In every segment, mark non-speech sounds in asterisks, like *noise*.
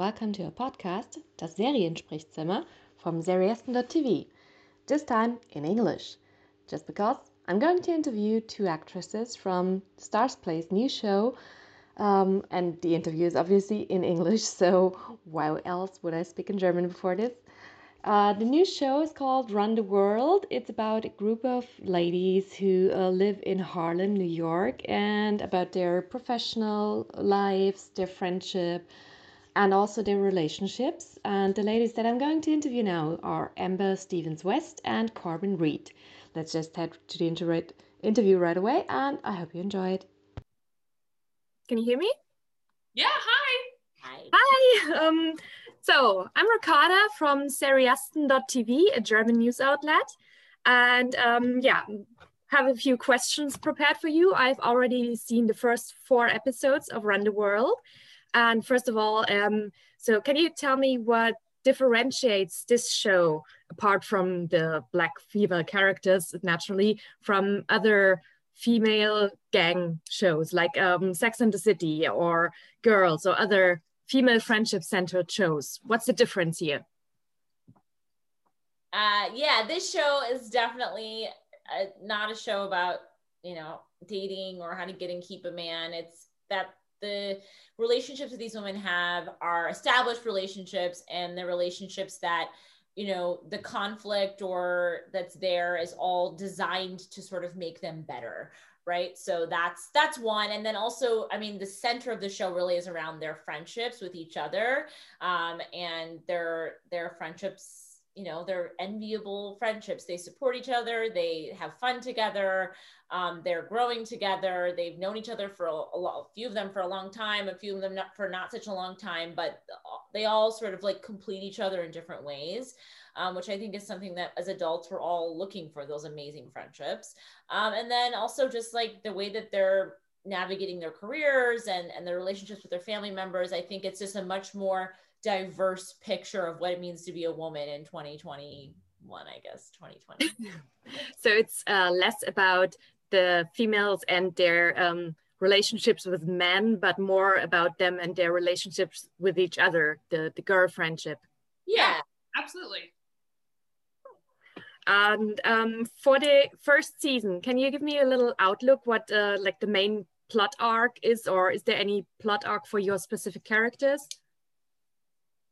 welcome to our podcast, Das Seriensprechzimmer from Seriesten.tv. This time in English, just because I'm going to interview two actresses from Starzplay's new show, um, and the interview is obviously in English, *laughs* so why else would I speak in German before this? Uh, the new show is called Run the World. It's about a group of ladies who uh, live in Harlem, New York, and about their professional lives, their friendship, and also their relationships. And the ladies that I'm going to interview now are Amber Stevens West and Corbin Reed. Let's just head to the inter- interview right away, and I hope you enjoy it. Can you hear me? Yeah, hi. Hi. Hi. *laughs* Um, so I'm Ricarda from Seriesten.tv, a German news outlet. And um, yeah, have a few questions prepared for you. I've already seen the first four episodes of Run the World. And first of all, um, so can you tell me what differentiates this show apart from the black female characters naturally from other female gang shows like um, Sex and the City or Girls or other female friendship centered shows? What's the difference here? Uh, yeah, this show is definitely a, uh, not a show about you know dating or how to get and keep a man. It's that the relationships that these women have are established relationships and the relationships that you know the conflict or that's there is all designed to sort of make them better right? So that's that's one. And then also i mean the center of the show really is around their friendships with each other um, and their their friendships you know they're enviable friendships. They support each other. They have fun together. Um, they're growing together. They've known each other for a, a, lot, a few of them for a long time a few of them not for not such a long time but they all sort of like complete each other in different ways um, which i think is something that as adults we're all looking for those amazing friendships. Um, and then also just like the way that they're navigating their careers and and their relationships with their family members i think it's just a much more diverse picture of what it means to be a woman in 2021 i guess 2020 *laughs* so it's uh, less about the females and their um, relationships with men but more about them and their relationships with each other the the girl friendship. Yeah absolutely. And um, for the first season can you give me a little outlook what uh, like the main plot arc is or is there any plot arc for your specific characters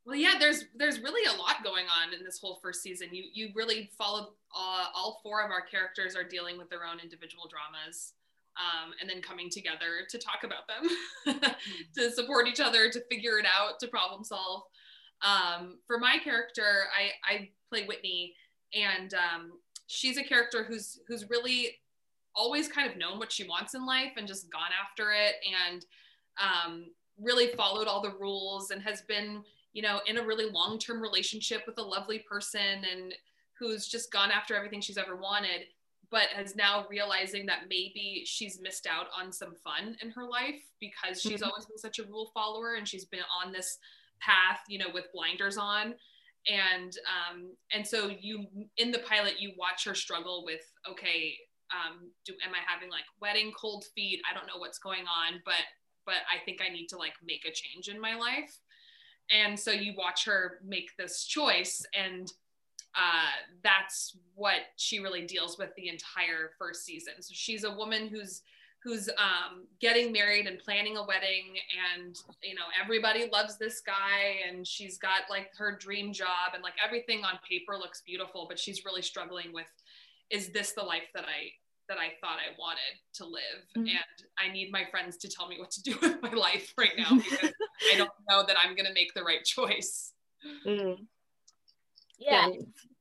well, yeah, there's there's really a lot going on in this whole first season. You you really followed uh, all four of our characters are dealing with their own individual dramas, um, and then coming together to talk about them, *laughs* to support each other, to figure it out, to problem solve. Um, for my character, I I play Whitney, and um, she's a character who's who's really always kind of known what she wants in life and just gone after it and um, really followed all the rules and has been you know, in a really long term relationship with a lovely person and who's just gone after everything she's ever wanted, but is now realizing that maybe she's missed out on some fun in her life because she's mm-hmm. always been such a rule follower and she's been on this path, you know, with blinders on. And um, and so you in the pilot you watch her struggle with okay, um, do am I having like wedding cold feet? I don't know what's going on, but but I think I need to like make a change in my life and so you watch her make this choice and uh, that's what she really deals with the entire first season. So she's a woman who's who's um, getting married and planning a wedding and you know everybody loves this guy and she's got like her dream job and like everything on paper looks beautiful but she's really struggling with is this the life that i that I thought I wanted to live. Mm-hmm. And I need my friends to tell me what to do *laughs* with my life right now *laughs* because I don't know that I'm going to make the right choice. Mm. Yeah.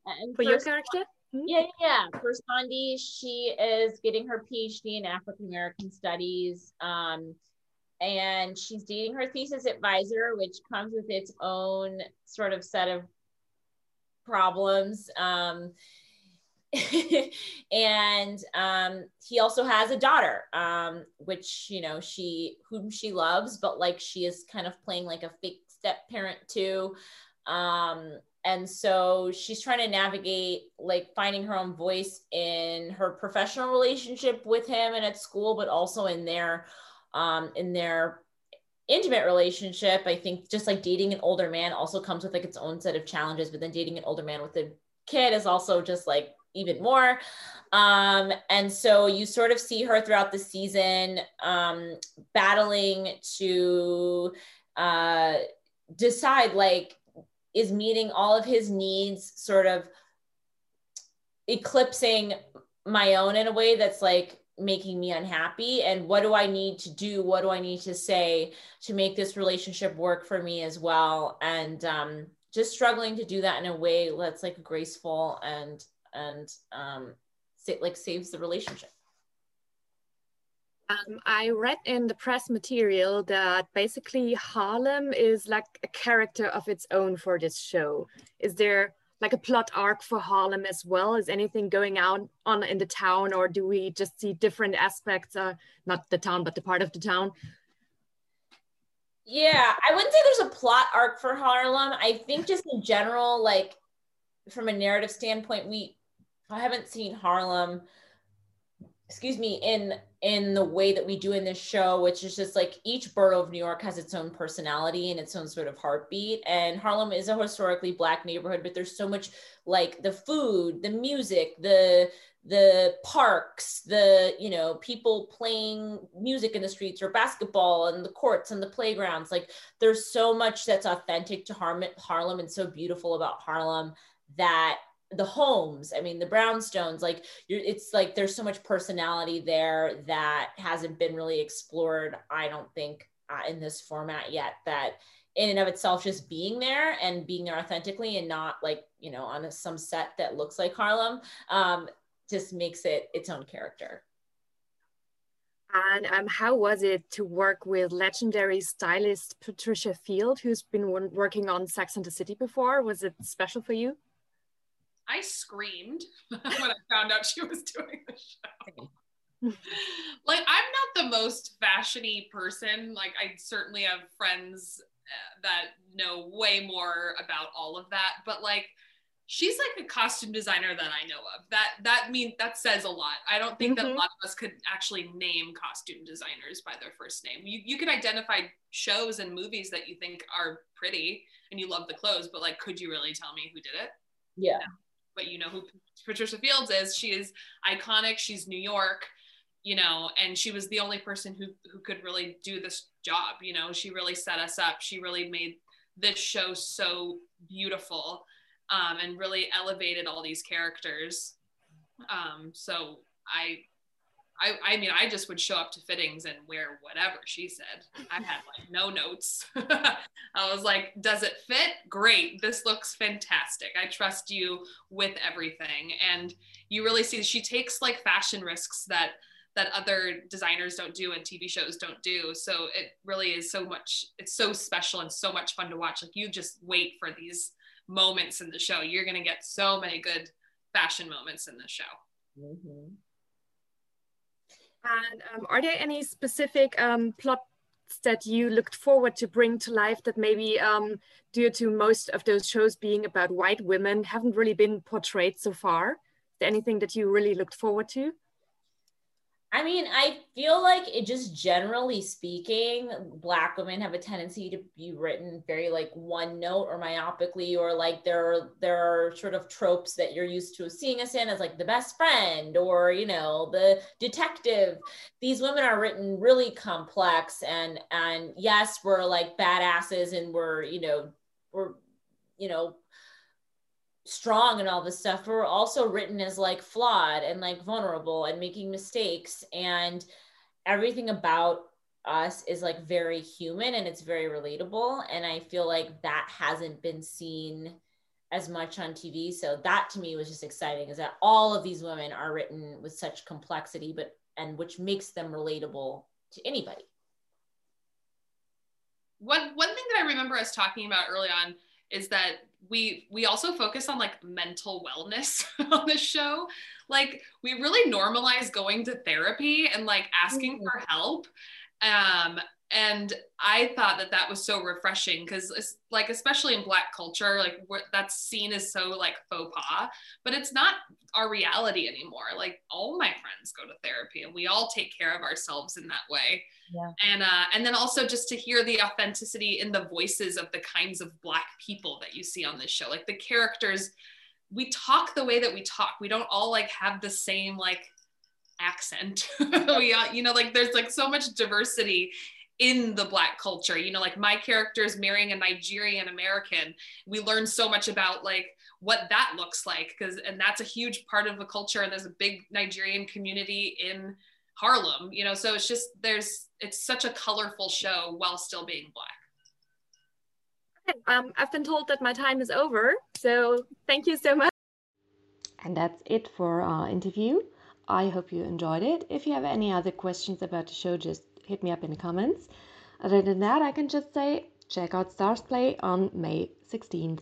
And for, your character? Hmm? Yeah, yeah. For Sandy, she is getting her PhD in African American Studies. Um, and she's dating her thesis advisor, which comes with its own sort of set of problems. Um, *laughs* and um, he also has a daughter, um, which you know she whom she loves, but like she is kind of playing like a fake step parent too. Um, and so she's trying to navigate like finding her own voice in her professional relationship with him and at school, but also in their um, in their intimate relationship i think just like dating an older man also comes with like its own set of challenges but then dating an older man with a kid is also just like even more. Um and so you sort of see her throughout the season um battling to uh decide like is meeting all of his needs sort of eclipsing my own in a way that's like making me unhappy? And what do i need to do? What do i need to say to make this relationship work for me as well? And um, just struggling to do that in a way that's like graceful and and um, like saves the relationship um, I read in the press material that basically Harlem is like a character of its own for this show. Is there like a plot arc for Harlem as well? Is anything going on on in the town, or do we just see different aspects? Uh, not the town, but the part of the town. Yeah, I wouldn't say there's a plot arc for Harlem. I think just in general, like from a narrative standpoint, we I haven't seen Harlem excuse me in in the way that we do in this show which is just like each borough of new york has its own personality and its own sort of heartbeat. And harlem is a historically black neighborhood but there's so much like the food the music the the parks the you know people playing music in the streets or basketball and the courts and the playgrounds. Like there's so much that's authentic to harlem and so beautiful about harlem that the homes i mean the brownstones like it's like there's so much personality there that hasn't been really explored i don't think uh, in this format yet that in and of itself just being there and being there authentically and not like you know on a, some set that looks like harlem um, just makes it its own character and um, how was it to work with legendary stylist Patricia Field, who's been working on Sex and the City before? Was it special for you? I screamed *laughs* when I found out she was doing the show. *laughs* like I'm not the most fashiony person. Like I certainly have friends uh, that know way more about all of that, but like she's like a costume designer that I know of. That that means that says a lot. I don't think mm-hmm. that a lot of us could actually name costume designers by their first name. You you could identify shows and movies that you think are pretty and you love the clothes, but like could you really tell me who did it? Yeah. No but you know who Patricia Fields is. She is iconic. She's New York, you know, and she was the only person who who could really do this job. You know, she really set us up. She really made this show so beautiful um, and really elevated all these characters. Um, so I I, I mean, I just would show up to fittings and wear whatever she said. I had like no notes. *laughs* I was like, does it fit? Great. This looks fantastic. I trust you with everything. And you really see she takes like fashion risks that that other designers don't do and TV shows don't do. So it really is so much, it's so special and so much fun to watch. Like you just wait for these moments in the show. You're going to get so many good fashion moments in the show. Mm-hmm. And um, are there any specific um, plots that you looked forward to bring to life that maybe um, due to most of those shows being about white women haven't really been portrayed so far? Is there anything that you really looked forward to? I mean, I feel like it just generally speaking, black women have a tendency to be written very like one note or myopically, or like there are there are sort of tropes that you're used to seeing us in as like the best friend or you know the detective. These women are written really complex and and yes, we're like badasses and we're you know we're you know strong and all this stuff we're also written as like flawed and like vulnerable and making mistakes and everything about us is like very human and it's very relatable and i feel like that hasn't been seen as much on tv so that to me was just exciting is that all of these women are written with such complexity but and which makes them relatable to anybody. One one thing that i remember us talking about early on is that we we also focus on like mental wellness *laughs* on the show like we really normalize going to therapy and like asking mm-hmm. for help Um, and I thought that that was so refreshing because, like, especially in Black culture, like what that's seen as so like faux pas, but it's not our reality anymore. Like, all my friends go to therapy, and we all take care of ourselves in that way. Yeah. And uh, and then also just to hear the authenticity in the voices of the kinds of Black people that you see on this show, like the characters. We talk the way that we talk. We don't all like have the same like accent. *laughs* we, you know, like there's like so much diversity in the black culture you know like my character is marrying a nigerian american we learn so much about like what that looks like because and that's a huge part of the culture and there's a big nigerian community in harlem you know so it's just there's it's such a colorful show while still being black um, I've been told that my time is over, so thank you so much. And that's it for our interview. I hope you enjoyed it. If you have any other questions about the show, just hit me up in the comments. Other than that, I can just say check out Starzplay on May 16th.